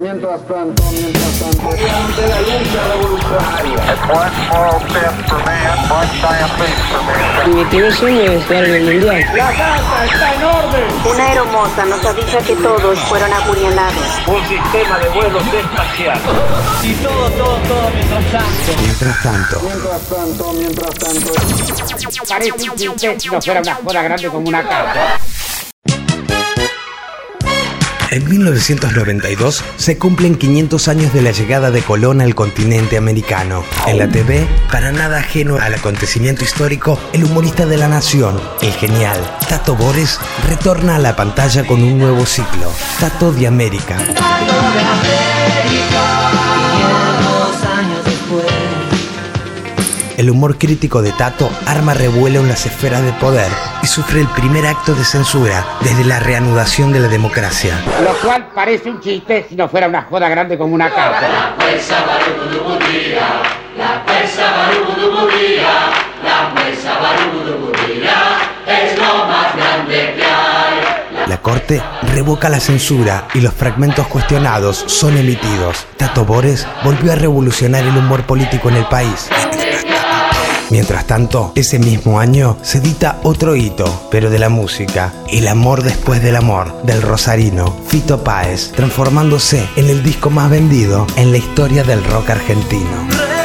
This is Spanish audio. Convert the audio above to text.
Mientras tanto, mientras tanto. Durante la lucha revolucionaria. Mi primer sueño es jugar en el mundial. La casa está en orden. Una aeromoza nos avisa que todos fueron apuñalados. Un sistema de vuelos espacial. Y todo, todo, todo mientras tanto. Mientras tanto, Mientras tanto, mientras tanto. Parece si no fuera una joda grande como una casa. En 1992 se cumplen 500 años de la llegada de Colón al continente americano. En la TV, para nada ajeno al acontecimiento histórico, el humorista de la nación, el genial Tato Bores, retorna a la pantalla con un nuevo ciclo, Tato de América. El humor crítico de Tato arma revuelo en las esferas de poder y sufre el primer acto de censura desde la reanudación de la democracia. Lo cual parece un chiste si no fuera una joda grande como una casa. La corte revoca la censura y los fragmentos cuestionados son emitidos. Tato Bores volvió a revolucionar el humor político en el país. Mientras tanto, ese mismo año se edita otro hito, pero de la música, El amor después del amor, del rosarino Fito Páez, transformándose en el disco más vendido en la historia del rock argentino.